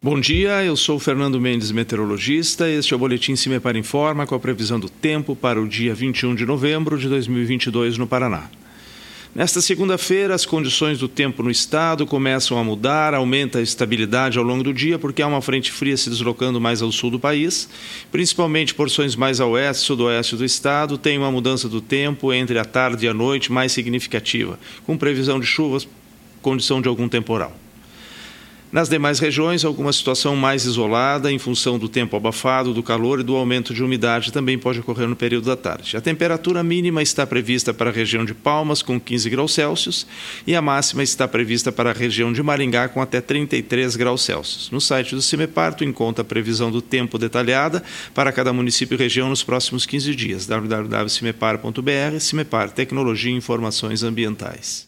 Bom dia, eu sou Fernando Mendes, meteorologista. Este é o Boletim Cimepar Informa com a previsão do tempo para o dia 21 de novembro de 2022 no Paraná. Nesta segunda-feira, as condições do tempo no estado começam a mudar, aumenta a estabilidade ao longo do dia, porque há uma frente fria se deslocando mais ao sul do país, principalmente porções mais ao oeste e sudoeste do estado, tem uma mudança do tempo entre a tarde e a noite mais significativa, com previsão de chuvas, condição de algum temporal. Nas demais regiões, alguma situação mais isolada em função do tempo abafado, do calor e do aumento de umidade também pode ocorrer no período da tarde. A temperatura mínima está prevista para a região de Palmas, com 15 graus Celsius, e a máxima está prevista para a região de Maringá, com até 33 graus Celsius. No site do CIMEPAR, tu encontra a previsão do tempo detalhada para cada município e região nos próximos 15 dias. www.cimepar.br, CIMEPAR Tecnologia e Informações Ambientais.